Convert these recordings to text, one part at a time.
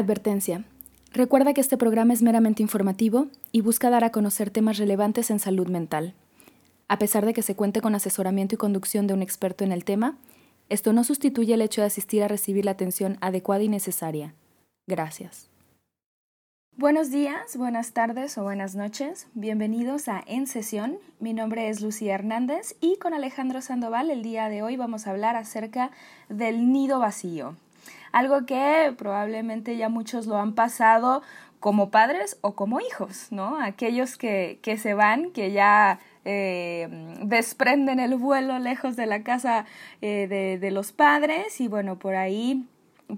Advertencia. Recuerda que este programa es meramente informativo y busca dar a conocer temas relevantes en salud mental. A pesar de que se cuente con asesoramiento y conducción de un experto en el tema, esto no sustituye el hecho de asistir a recibir la atención adecuada y necesaria. Gracias. Buenos días, buenas tardes o buenas noches. Bienvenidos a En Sesión. Mi nombre es Lucía Hernández y con Alejandro Sandoval el día de hoy vamos a hablar acerca del nido vacío algo que probablemente ya muchos lo han pasado como padres o como hijos, ¿no? Aquellos que, que se van, que ya eh, desprenden el vuelo lejos de la casa eh, de, de los padres y bueno, por ahí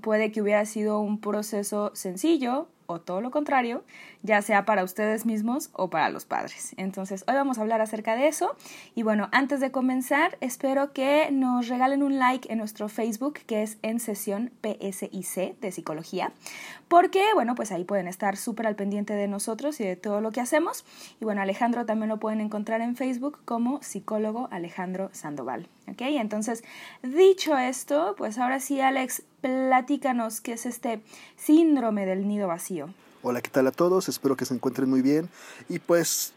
puede que hubiera sido un proceso sencillo o todo lo contrario, ya sea para ustedes mismos o para los padres. Entonces, hoy vamos a hablar acerca de eso. Y bueno, antes de comenzar, espero que nos regalen un like en nuestro Facebook, que es en sesión PSIC de psicología, porque, bueno, pues ahí pueden estar súper al pendiente de nosotros y de todo lo que hacemos. Y bueno, Alejandro también lo pueden encontrar en Facebook como psicólogo Alejandro Sandoval. ¿Ok? Entonces, dicho esto, pues ahora sí, Alex, platícanos qué es este síndrome del nido vacío. Hola, ¿qué tal a todos? Espero que se encuentren muy bien. Y pues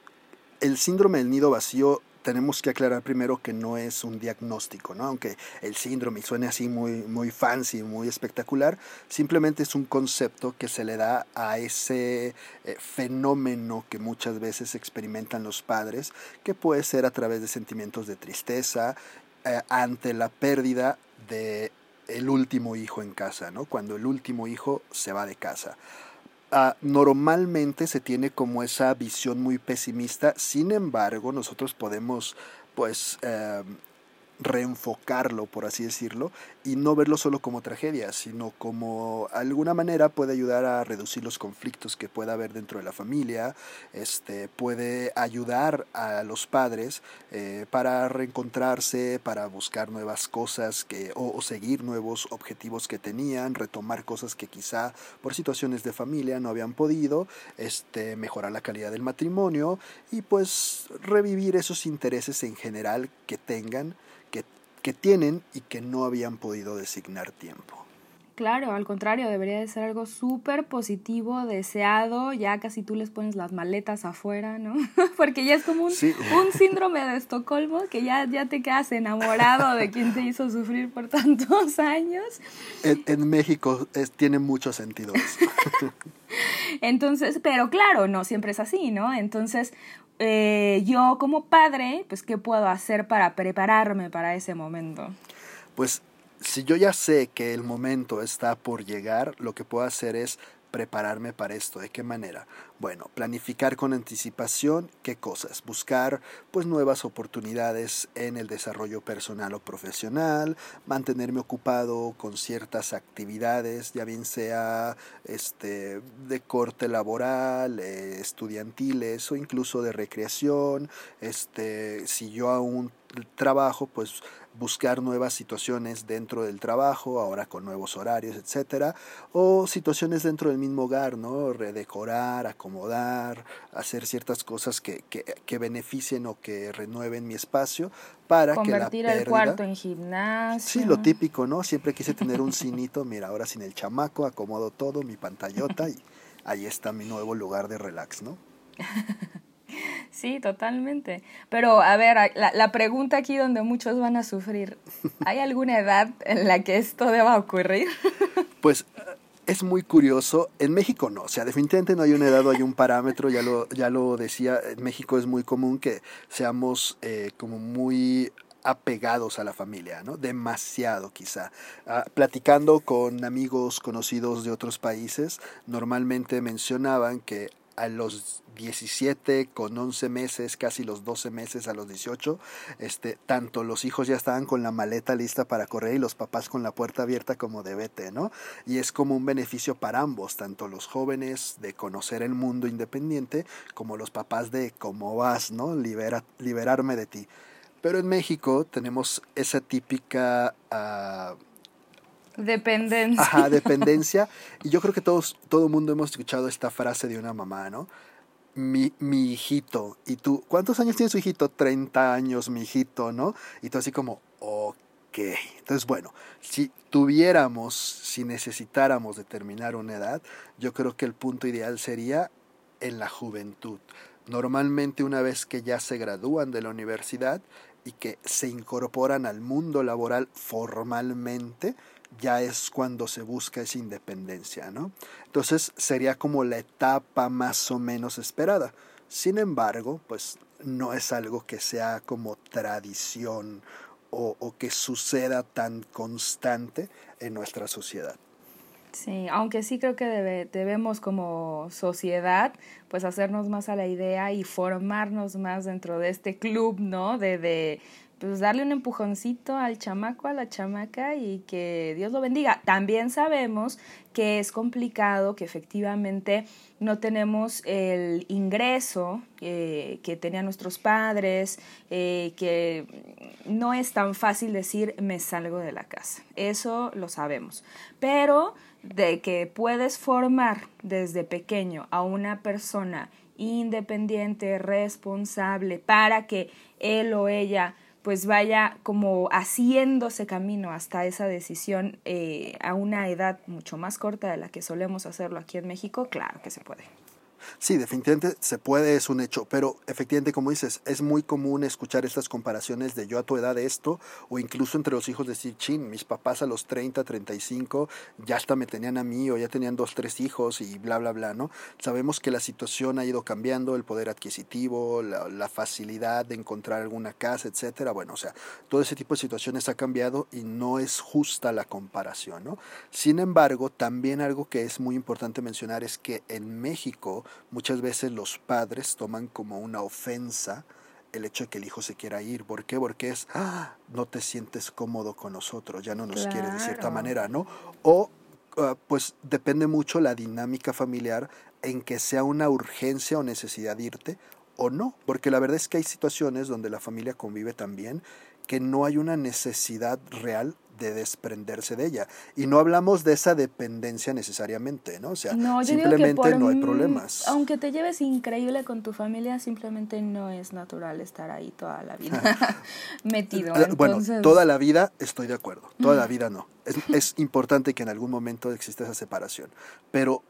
el síndrome del nido vacío tenemos que aclarar primero que no es un diagnóstico, ¿no? Aunque el síndrome suene así muy, muy fancy, muy espectacular, simplemente es un concepto que se le da a ese eh, fenómeno que muchas veces experimentan los padres, que puede ser a través de sentimientos de tristeza eh, ante la pérdida de el último hijo en casa, ¿no? Cuando el último hijo se va de casa. Normalmente se tiene como esa visión muy pesimista, sin embargo nosotros podemos pues eh, reenfocarlo, por así decirlo, y no verlo solo como tragedia, sino como alguna manera puede ayudar a reducir los conflictos que pueda haber dentro de la familia, este, puede ayudar a los padres eh, para reencontrarse, para buscar nuevas cosas que, o, seguir nuevos objetivos que tenían, retomar cosas que quizá por situaciones de familia no habían podido, este, mejorar la calidad del matrimonio y pues revivir esos intereses en general que tengan que tienen y que no habían podido designar tiempo. Claro, al contrario, debería de ser algo súper positivo, deseado, ya casi tú les pones las maletas afuera, ¿no? Porque ya es como un, un síndrome de Estocolmo, que ya, ya te quedas enamorado de quien te hizo sufrir por tantos años. En, México tiene mucho sentido eso. Entonces, pero claro, no siempre es así, ¿no? Entonces, eh, yo como padre, pues, ¿qué puedo hacer para prepararme para ese momento? Pues, si yo ya sé que el momento está por llegar, lo que puedo hacer es prepararme para esto. ¿De qué manera? Bueno, planificar con anticipación qué cosas, buscar pues nuevas oportunidades en el desarrollo personal o profesional, mantenerme ocupado con ciertas actividades, ya bien sea este de corte laboral, eh, estudiantiles o incluso de recreación, este si yo aún trabajo, pues buscar nuevas situaciones dentro del trabajo, ahora con nuevos horarios, etcétera, o situaciones dentro del mismo hogar, ¿no? Redecorar, acomodar, hacer ciertas cosas que, que, beneficien o que renueven mi espacio para que la pérdida, el cuarto en gimnasio. Sí, lo típico, ¿no? Siempre quise tener un cinito, mira, ahora sin el chamaco, acomodo todo, mi pantallota y ahí está mi nuevo lugar de relax, ¿no? Sí, totalmente. Pero a ver, la, la, pregunta aquí donde muchos van a sufrir, ¿hay alguna edad en la que esto deba ocurrir? Pues es muy curioso. En México no, o sea, definitivamente no hay una edad o hay un parámetro, ya lo, ya lo decía, en México es muy común que seamos eh, como muy apegados a la familia, ¿no? Demasiado quizá. Ah, platicando con amigos conocidos de otros países, normalmente mencionaban que a los 17 con 11 meses, casi los 12 meses a los 18, este, tanto los hijos ya estaban con la maleta lista para correr y los papás con la puerta abierta como de vete, ¿no? Y es como un beneficio para ambos, tanto los jóvenes de conocer el mundo independiente como los papás de cómo vas, ¿no? Libera, liberarme de ti. Pero en México tenemos esa típica... Uh, Dependencia. Ajá, dependencia. Y yo creo que todos, todo mundo hemos escuchado esta frase de una mamá, ¿no? Mi, mi hijito. Y tú, ¿cuántos años tiene su hijito? 30 años, mi hijito, ¿no? Y tú así como, ok. Entonces, bueno, si tuviéramos, si necesitáramos determinar una edad, yo creo que el punto ideal sería en la juventud. Normalmente una vez que ya se gradúan de la universidad y que se incorporan al mundo laboral formalmente, ya es cuando se busca esa independencia, ¿no? Entonces sería como la etapa más o menos esperada. Sin embargo, pues no es algo que sea como tradición o, que suceda tan constante en nuestra sociedad. Sí, aunque sí creo que debe, debemos como sociedad pues hacernos más a la idea y formarnos más dentro de este club, ¿no? De, de pues darle un empujoncito al chamaco, a la chamaca y que Dios lo bendiga. También sabemos que es complicado, que efectivamente no tenemos el ingreso eh, que tenían nuestros padres, eh, que no es tan fácil decir me salgo de la casa. Eso lo sabemos. Pero de que puedes formar desde pequeño a una persona independiente, responsable, para que él o ella pues vaya como haciéndose camino hasta esa decisión eh, a una edad mucho más corta de la que solemos hacerlo aquí en México, claro que se puede. Sí, definitivamente se puede, es un hecho, pero efectivamente, como dices, es muy común escuchar estas comparaciones de yo a tu edad esto, o incluso entre los hijos decir, chin, mis papás a los 30, 35, ya hasta me tenían a mí, o ya tenían dos, tres hijos, y bla, bla, bla, ¿no? Sabemos que la situación ha ido cambiando, el poder adquisitivo, la, la facilidad de encontrar alguna casa, etcétera, bueno, o sea, todo ese tipo de situaciones ha cambiado y no es justa la comparación, ¿no? Sin embargo, también algo que es muy importante mencionar es que en México, muchas veces los padres toman como una ofensa el hecho de que el hijo se quiera ir. ¿Por qué? Porque es, ah, no te sientes cómodo con nosotros, ya no nos quieres de cierta manera, ¿no? O ah, pues depende mucho la dinámica familiar en que sea una urgencia o necesidad de irte o no, porque la verdad es que hay situaciones donde la familia convive también que no hay una necesidad real de desprenderse de ella. Y no hablamos de esa dependencia necesariamente, ¿no? O sea, simplemente no hay problemas. Aunque te lleves increíble con tu familia, simplemente no es natural estar ahí toda la vida metido. Bueno, toda la vida estoy de acuerdo, toda la vida no. Es, es importante que en algún momento exista esa separación, pero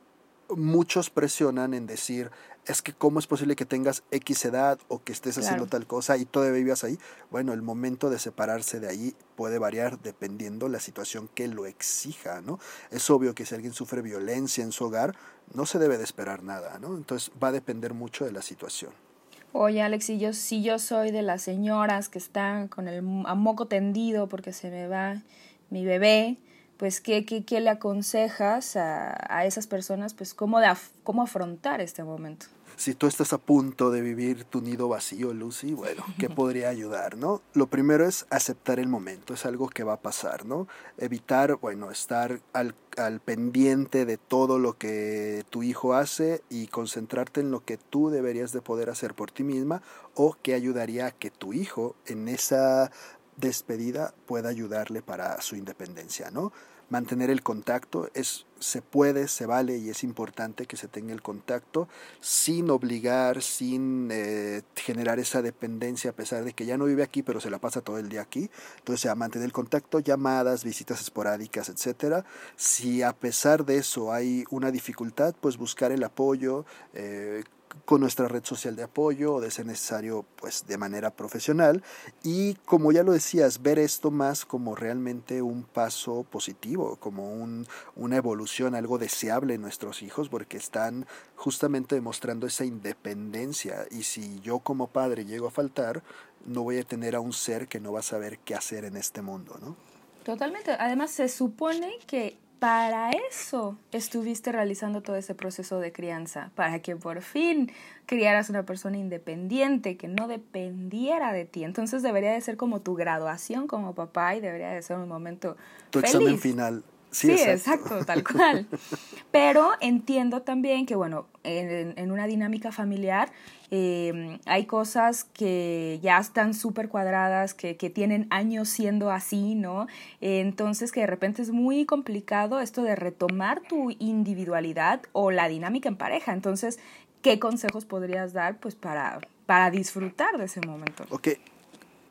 muchos presionan en decir, es que cómo es posible que tengas X edad o que estés haciendo tal cosa y todavía vivas ahí. Bueno, el momento de separarse de ahí puede variar dependiendo la situación que lo exija, ¿no? Es obvio que si alguien sufre violencia en su hogar, no se debe de esperar nada, ¿no? Entonces va a depender mucho de la situación. Oye, Alex, si yo, si yo soy de las señoras que están con el a moco tendido porque se me va mi bebé, pues ¿qué, qué, qué le aconsejas a, a, esas personas, pues cómo, de, cómo afrontar este momento? Si tú estás a punto de vivir tu nido vacío, Lucy, bueno, ¿qué podría ayudar, no? Lo primero es aceptar el momento, es algo que va a pasar, ¿no? Evitar, bueno, estar al, al pendiente de todo lo que tu hijo hace y concentrarte en lo que tú deberías de poder hacer por ti misma o que ayudaría a que tu hijo en esa despedida pueda ayudarle para su independencia, ¿no? Mantener el contacto es se puede, se vale y es importante que se tenga el contacto sin obligar, sin eh, generar esa dependencia a pesar de que ya no vive aquí pero se la pasa todo el día aquí. Entonces, a mantener el contacto, llamadas, visitas esporádicas, etcétera. Si a pesar de eso hay una dificultad, pues buscar el apoyo, eh, con nuestra red social de apoyo o de ser necesario pues de manera profesional. Y como ya lo decías ver esto más como realmente un paso positivo como un, una evolución algo deseable en nuestros hijos porque están justamente demostrando esa independencia. Y si yo como padre llego a faltar no voy a tener a un ser que no va a saber qué hacer en este mundo ¿no? Totalmente. Además se supone que para eso estuviste realizando todo ese proceso de crianza, para que por fin criaras una persona independiente, que no dependiera de ti. Entonces debería de ser como tu graduación como papá y debería de ser un momento tu examen final. Sí, exacto. tal cual. Pero entiendo también que, bueno, en, una dinámica familiar em, hay cosas que ya están súper cuadradas, que, que, tienen años siendo así, ¿no? entonces que de repente es muy complicado esto de retomar tu individualidad o la dinámica en pareja. Entonces, ¿qué consejos podrías dar pues para, para disfrutar de ese momento? Ok,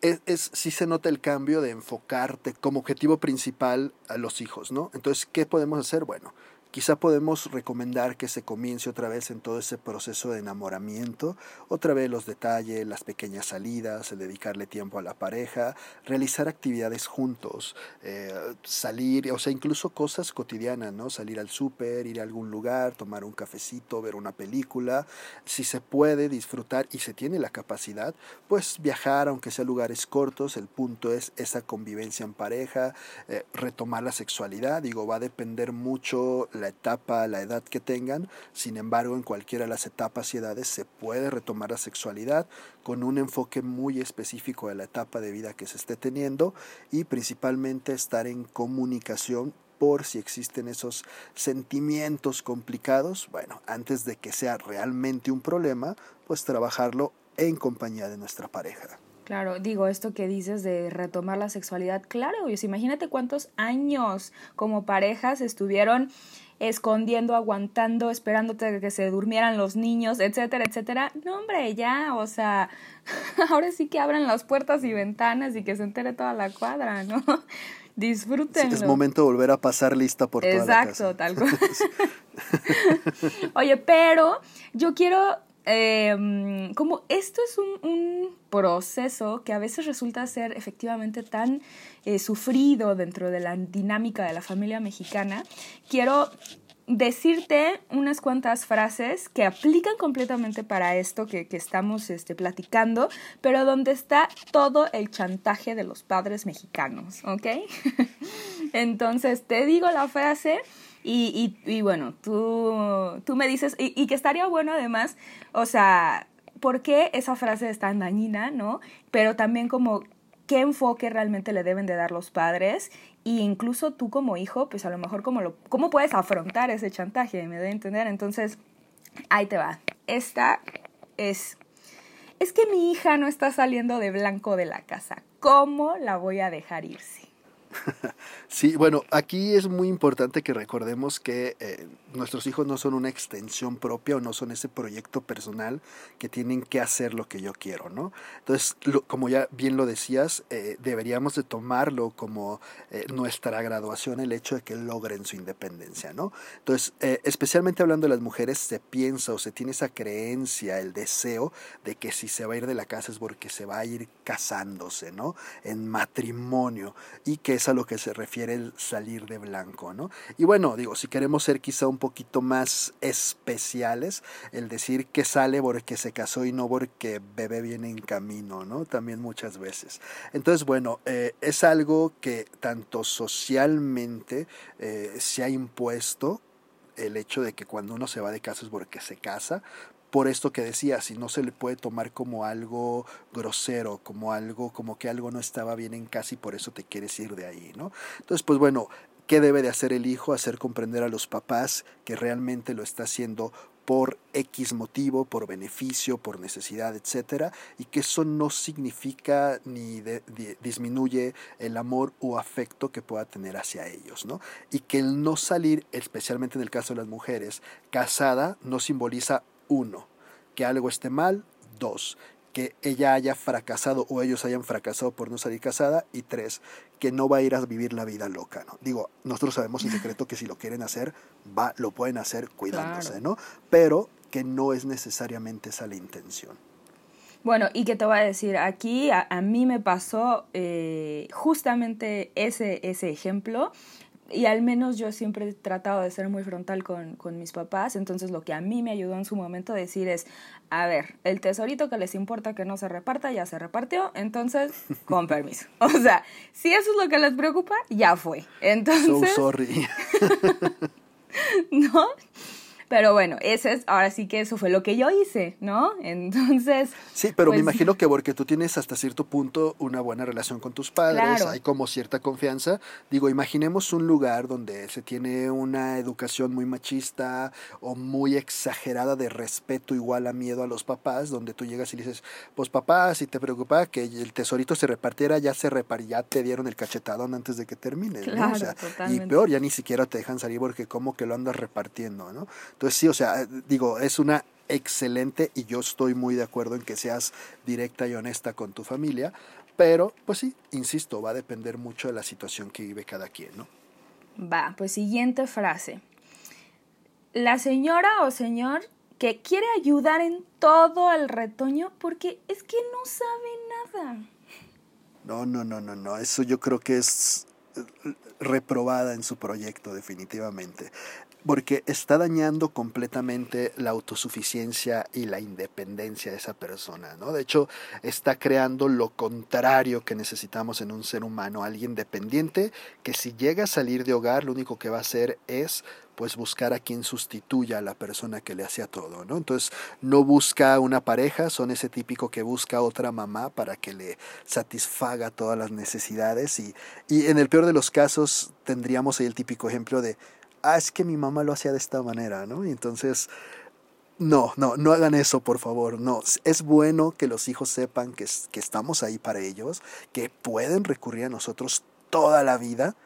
es, es, se nota el cambio de enfocarte como objetivo principal a los hijos, ¿no? Entonces, ¿qué podemos hacer? Bueno, Quizá podemos recomendar que se comience otra vez en todo ese proceso de enamoramiento, otra vez los detalles, las pequeñas salidas, dedicarle tiempo a la pareja, realizar actividades juntos, eh, salir, o sea, incluso cosas cotidianas, ¿no? Salir al súper, ir a algún lugar, tomar un cafecito, ver una película. Si se puede disfrutar y se tiene la capacidad, pues viajar, aunque sea lugares cortos, el punto es esa convivencia en pareja, eh, retomar la sexualidad, digo, va a depender mucho la etapa, la edad que tengan. Sin embargo, en cualquiera de las etapas y edades se puede retomar la sexualidad con un enfoque muy específico de la etapa de vida que se esté teniendo y principalmente estar en comunicación por si existen esos sentimientos complicados, bueno, antes de que sea realmente un problema, pues trabajarlo en compañía de nuestra pareja. Claro, digo, esto que dices de retomar la sexualidad, claro, imagínate cuántos años como parejas estuvieron escondiendo, aguantando, esperándote que se durmieran los niños, etcétera, etcétera. No, hombre, ya, o sea, ahora sí que abran las puertas y ventanas y que se entere toda la cuadra, ¿no? Disfrútenlo. es momento de volver a pasar lista por toda Exacto, la casa. tal cual. Oye, pero yo quiero eh, como esto es un, un, proceso que a veces resulta ser efectivamente tan eh, sufrido dentro de la dinámica de la familia mexicana, quiero decirte unas cuantas frases que aplican completamente para esto que, que estamos este, platicando, pero donde está todo el chantaje de los padres mexicanos, ¿ok? Entonces te digo la frase y, y, y bueno, tú, tú me dices, y, y, que estaría bueno además, o sea, ¿por qué esa frase es tan dañina, no? Pero también como qué enfoque realmente le deben de dar los padres e incluso tú como hijo, pues a lo mejor cómo, cómo puedes afrontar ese chantaje, me debe entender. Entonces, ahí te va. Esta es, es que mi hija no está saliendo de blanco de la casa. ¿Cómo la voy a dejar irse? Sí, bueno, aquí es muy importante que recordemos que eh, nuestros hijos no son una extensión propia o no son ese proyecto personal que tienen que hacer lo que yo quiero, ¿no? Entonces, lo, como ya bien lo decías, eh, deberíamos de tomarlo como eh, nuestra graduación el hecho de que logren su independencia, ¿no? Entonces, eh, especialmente hablando de las mujeres, se piensa o se tiene esa creencia, el deseo de que si se va a ir de la casa es porque se va a ir casándose, ¿no? En matrimonio y que es a lo que se refiere el salir de blanco, ¿no? Y bueno, digo, si queremos ser quizá un poquito más especiales, el decir que sale porque se casó y no porque bebé viene en camino, ¿no? También muchas veces. Entonces, bueno, eh, es algo que tanto socialmente eh, se ha impuesto el hecho de que cuando uno se va de casa es porque se casa, por esto que decía, si no se le puede tomar como algo grosero, como algo, como que algo no estaba bien en casa y por eso te quieres ir de ahí, ¿no? Entonces, pues bueno, ¿qué debe de hacer el hijo? Hacer comprender a los papás que realmente lo está haciendo por X motivo, por beneficio, por necesidad, etcétera, y que eso no significa ni disminuye el amor o afecto que pueda tener hacia ellos, ¿no? Y que el no salir, especialmente en el caso de las mujeres, casada, no simboliza uno, que algo esté mal, dos, que ella haya fracasado o ellos hayan fracasado por no salir casada y tres, que no va a ir a vivir la vida loca, ¿no? Digo, nosotros sabemos en secreto que si lo quieren hacer, va, lo pueden hacer cuidándose, claro. ¿no? Pero que no es necesariamente esa la intención. Bueno, y que te voy a decir, aquí a, a mí me pasó eh, justamente ese, ese ejemplo y al menos yo siempre he tratado de ser muy frontal con, con, mis papás, entonces lo que a mí me ayudó en su momento a decir es, a ver, el tesorito que les importa que no se reparta, ya se repartió, entonces, con permiso. O sea, si eso es lo que les preocupa, ya fue. Entonces... So sorry. ¿No? Pero bueno, ese es, ahora sí que eso fue lo que yo hice, ¿no? Entonces. Sí, pero me pues, imagino que porque tú tienes hasta cierto punto una buena relación con tus padres, hay como cierta confianza. Digo, imaginemos un lugar donde se tiene una educación muy machista o muy exagerada de respeto igual a miedo a los papás, donde tú llegas y dices, pues papá, si te preocupa que el tesorito se repartiera, ya se repar ya te dieron el cachetadón antes de que termine. ¿no? y peor, ya ni siquiera te dejan salir porque como que lo andas repartiendo, ¿no? Entonces sí, o sea, digo, es una excelente y yo estoy muy de acuerdo en que seas directa y honesta con tu familia, pero pues sí, insisto, va a depender mucho de la situación que vive cada quien, ¿no? Va, pues siguiente frase. La señora o señor que quiere ayudar en todo el retoño porque es que no sabe nada. No, no, no, no, no, eso yo creo que es reprobada en su proyecto definitivamente porque está dañando completamente la autosuficiencia y la independencia de esa persona, ¿no? De hecho, está creando lo contrario que necesitamos en un ser humano, alguien dependiente que si llega a salir de hogar, lo único que va a hacer es pues buscar a quien sustituya a la persona que le hacía todo, ¿no? Entonces, no busca una pareja, son ese típico que busca otra mamá para que le satisfaga todas las necesidades y, y en el peor de los casos tendríamos ahí el típico ejemplo de ah, es que mi mamá lo hacía de esta manera, ¿no? Y entonces, no, no, no hagan eso, por favor, no. Es bueno que los hijos sepan que, que estamos ahí para ellos, que pueden recurrir a nosotros toda la vida,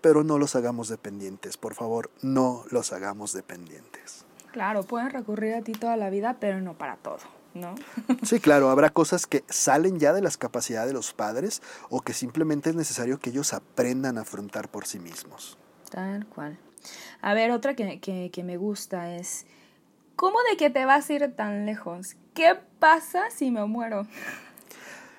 pero no los hagamos dependientes, por favor, no los hagamos dependientes. Claro, pueden recurrir a ti toda la vida, pero no para todo. ¿No? Sí, claro, habrá cosas que salen ya de las capacidades de los padres o que simplemente es necesario que ellos aprendan a afrontar por sí mismos. Tal cual. A ver, otra que, que, me gusta es, ¿cómo de que te vas a ir tan lejos? ¿Qué pasa si me muero?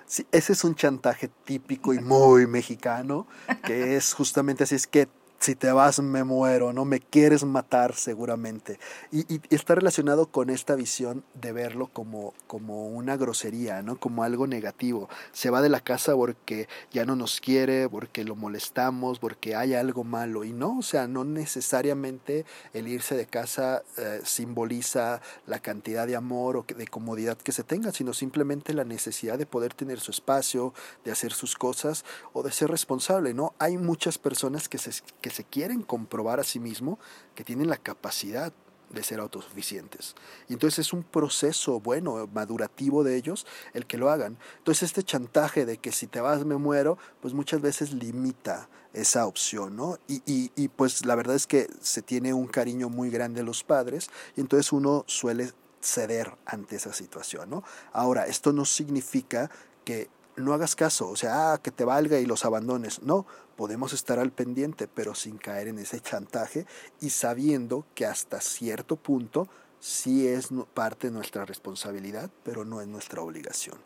Sí, ese es un chantaje típico y muy mexicano, que es justamente así, es que si te vas me muero, ¿no? Me quieres matar seguramente. Y, y, está relacionado con esta visión de verlo como, como una grosería, ¿no? Como algo negativo. Se va de la casa porque ya no nos quiere, porque lo molestamos, porque hay algo malo. Y no, o sea, no necesariamente el irse de casa eh, simboliza la cantidad de amor o de comodidad que se tenga, sino simplemente la necesidad de poder tener su espacio, de hacer sus cosas o de ser responsable, ¿no? Hay muchas personas que se... Que se quieren comprobar a sí mismo que tienen la capacidad de ser autosuficientes. Y entonces es un proceso bueno, madurativo de ellos el que lo hagan. Entonces este chantaje de que si te vas me muero, pues muchas veces limita esa opción, ¿no? Y, y, y pues la verdad es que se tiene un cariño muy grande a los padres y entonces uno suele ceder ante esa situación, ¿no? Ahora, esto no significa que no hagas caso, o sea, ah, que te valga y los abandones. No, podemos estar al pendiente, pero sin caer en ese chantaje y sabiendo que hasta cierto punto sí es parte de nuestra responsabilidad, pero no es nuestra obligación.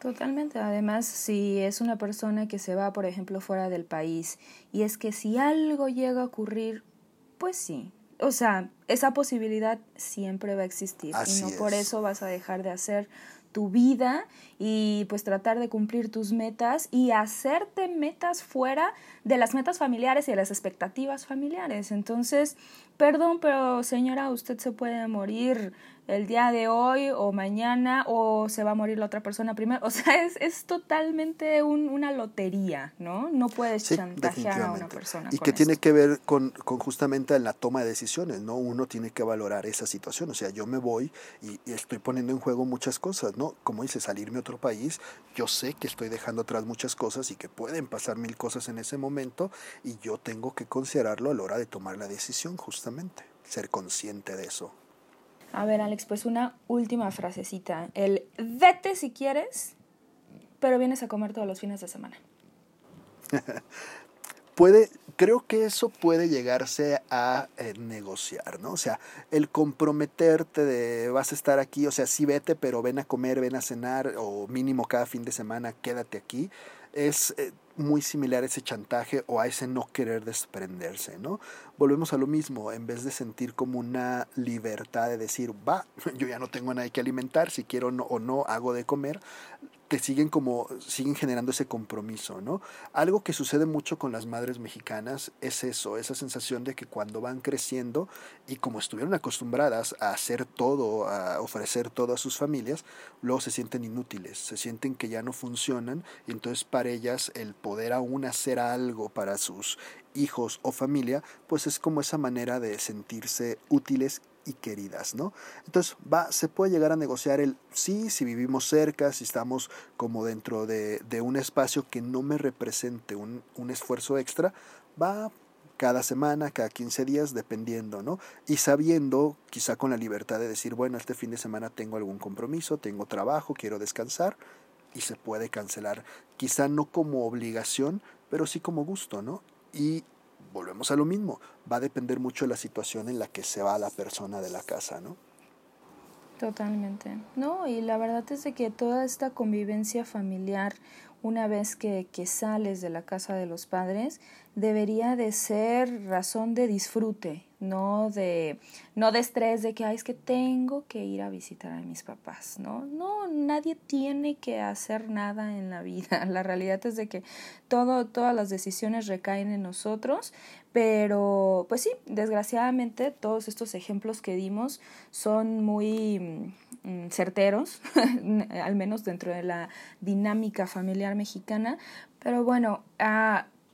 Totalmente. Además, si es una persona que se va, por ejemplo, fuera del país, y es que si algo llega a ocurrir, pues sí. O sea, esa posibilidad siempre va a existir. y no por eso vas a dejar de hacer tu vida y pues tratar de cumplir tus metas y hacerte metas fuera de las metas familiares y de las expectativas familiares. Entonces, perdón, pero señora, usted se puede morir el día de hoy o mañana o se va a morir la otra persona primero. O sea, es, es totalmente una lotería, ¿no? No puedes chantajear a una persona. Y que tiene que ver con, con, justamente la toma de decisiones, ¿no? Uno tiene que valorar esa situación. O sea, yo me voy y, y estoy poniendo en juego muchas cosas, ¿no? Como dice, salirme a otro país, yo sé que estoy dejando atrás muchas cosas y que pueden pasar mil cosas en ese momento y yo tengo que considerarlo a la hora de tomar la decisión, justamente, ser consciente de eso. A ver, Alex, pues una última frasecita. El vete si quieres, pero vienes a comer todos los fines de semana. puede, creo que eso puede llegarse a eh, negociar, ¿no? O sea, el comprometerte de vas a estar aquí, o sea, sí vete, pero ven a comer, ven a cenar, o mínimo cada fin de semana quédate aquí, es... Eh, muy similar a ese chantaje o a ese no querer desprenderse, ¿no? volvemos a lo mismo, en vez de sentir como una libertad de decir, va, yo ya no tengo a nadie que alimentar, si quiero o no hago de comer, te siguen como, siguen generando ese compromiso, ¿no? Algo que sucede mucho con las madres mexicanas es eso, esa sensación de que cuando van creciendo y como estuvieron acostumbradas a hacer todo, a ofrecer todo a sus familias, luego se sienten inútiles, se sienten que ya no funcionan y entonces para ellas el poder aún hacer algo para sus hijos o familia, pues es como esa manera de sentirse útiles queridas, ¿no? Entonces, va, se puede llegar a negociar el sí, si vivimos cerca, si estamos como dentro de, un espacio que no me represente un, un esfuerzo extra, va cada semana, cada 15 días, dependiendo, ¿no? Y sabiendo, quizá con la libertad de decir, bueno, este fin de semana tengo algún compromiso, tengo trabajo, quiero descansar, y se puede cancelar, quizá no como obligación, pero sí como gusto, ¿no? Y volvemos a lo mismo, va a depender mucho de la situación en la que se va la persona de la casa, ¿no? Totalmente. No, y la verdad es de que toda esta convivencia familiar, una vez que, que sales de la casa de los padres, debería de ser razón de disfrute, no de, no de estrés de que, Ay, es que tengo que ir a visitar a mis papás, ¿no? No, nadie tiene que hacer nada en la vida. La realidad es de que todo, todas las decisiones recaen en nosotros, pero pues sí, desgraciadamente todos estos ejemplos que dimos son muy certeros, al menos dentro de la dinámica familiar mexicana, pero bueno,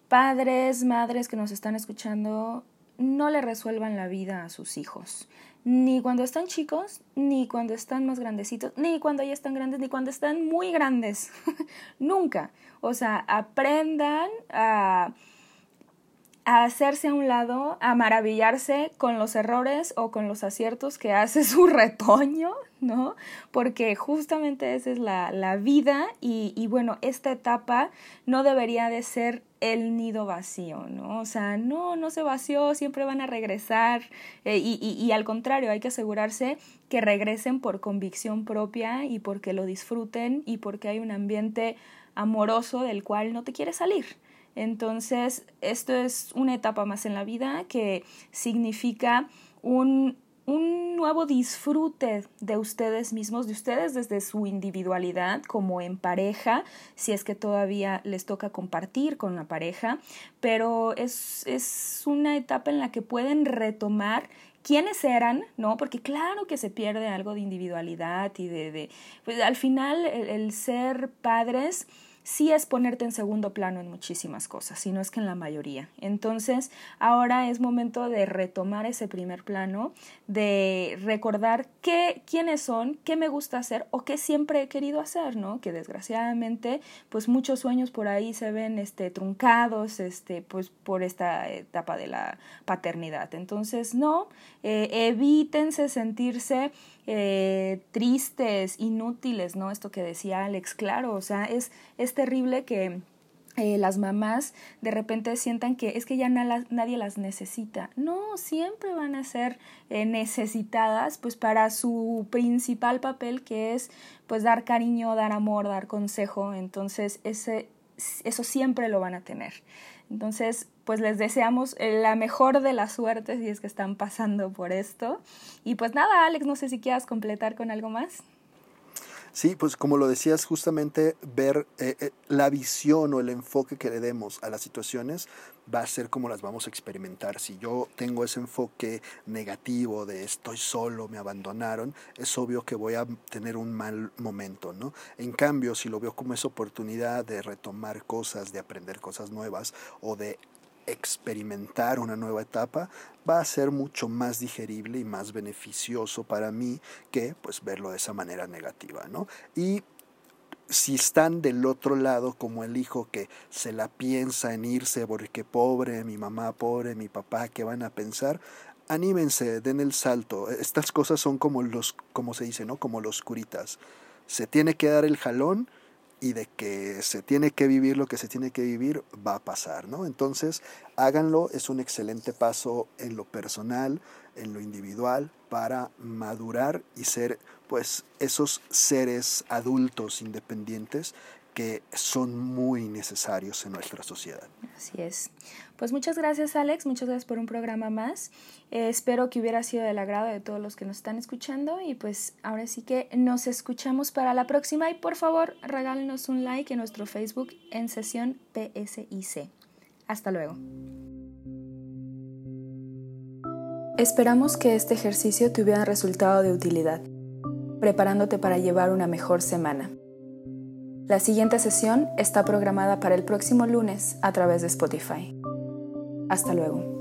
padres, madres que nos están escuchando, no le resuelvan la vida a sus hijos. Ni cuando están chicos, ni cuando están más grandecitos, ni cuando ya están grandes, ni cuando están muy grandes. Nunca. O sea, aprendan a a hacerse a un lado, a maravillarse con los errores o con los aciertos que hace su retoño, ¿no? Porque justamente esa es la, la vida y, y, bueno, esta etapa no debería de ser el nido vacío, ¿no? O sea, no, no se vació, siempre van a regresar eh, y, y, y al contrario, hay que asegurarse que regresen por convicción propia y porque lo disfruten y porque hay un ambiente amoroso del cual no te quieres salir. Entonces, esto es una etapa más en la vida que significa un, un nuevo disfrute de ustedes mismos, de ustedes desde su individualidad, como en pareja, si es que todavía les toca compartir con la pareja, pero es, es una etapa en la que pueden retomar quiénes eran, ¿no? Porque claro que se pierde algo de individualidad y de, de pues al final el ser padres sí es ponerte en segundo plano en muchísimas cosas, sino es que en la mayoría. Entonces, ahora es momento de retomar ese primer plano, de recordar qué, quiénes son, qué me gusta hacer o qué siempre he querido hacer, ¿no? Que desgraciadamente, pues muchos sueños por ahí se ven este, truncados, este, pues por esta etapa de la paternidad. Entonces, no, eh, evítense sentirse eh, tristes, inútiles, ¿no? Esto que decía Alex, claro, o sea, es, es terrible que eh, las mamás de repente sientan que es que ya nadie las necesita. No, siempre van a ser eh, necesitadas pues para su principal papel que es pues dar cariño, dar amor, dar consejo. Entonces ese, eso siempre lo van a tener. Entonces, pues les deseamos la mejor de las suertes si es que están pasando por esto. Y pues nada, Alex, no sé si quieras completar con algo más. Sí, pues como lo decías, justamente ver eh, eh, la visión o el enfoque que le demos a las situaciones va a ser como las vamos a experimentar. Si yo tengo ese enfoque negativo de estoy solo, me abandonaron, es obvio que voy a tener un mal momento, ¿no? En cambio, si lo veo como esa oportunidad de retomar cosas, de aprender cosas nuevas o de experimentar una nueva etapa va a ser mucho más digerible y más beneficioso para mí que pues verlo de esa manera negativa, ¿no? Y si están del otro lado como el hijo que se la piensa en irse porque pobre, mi mamá pobre, mi papá, ¿qué van a pensar? Anímense, den el salto. Estas cosas son como los, como se dice, ¿no? Como los curitas. Se tiene que dar el jalón y de que se tiene que vivir lo que se tiene que vivir, va a pasar, ¿no? Entonces, háganlo, es un excelente paso en lo personal, en lo individual, para madurar y ser, pues, esos seres adultos independientes que son muy necesarios en nuestra sociedad. Así es. Pues muchas gracias Alex, muchas gracias por un programa más. Eh, espero que hubiera sido del agrado de todos los que nos están escuchando y pues ahora sí que nos escuchamos para la próxima y por favor regálenos un like en nuestro Facebook en sesión PSIC. Hasta luego. Esperamos que este ejercicio te hubiera resultado de utilidad, preparándote para llevar una mejor semana. La siguiente sesión está programada para el próximo lunes a través de Spotify. Hasta luego.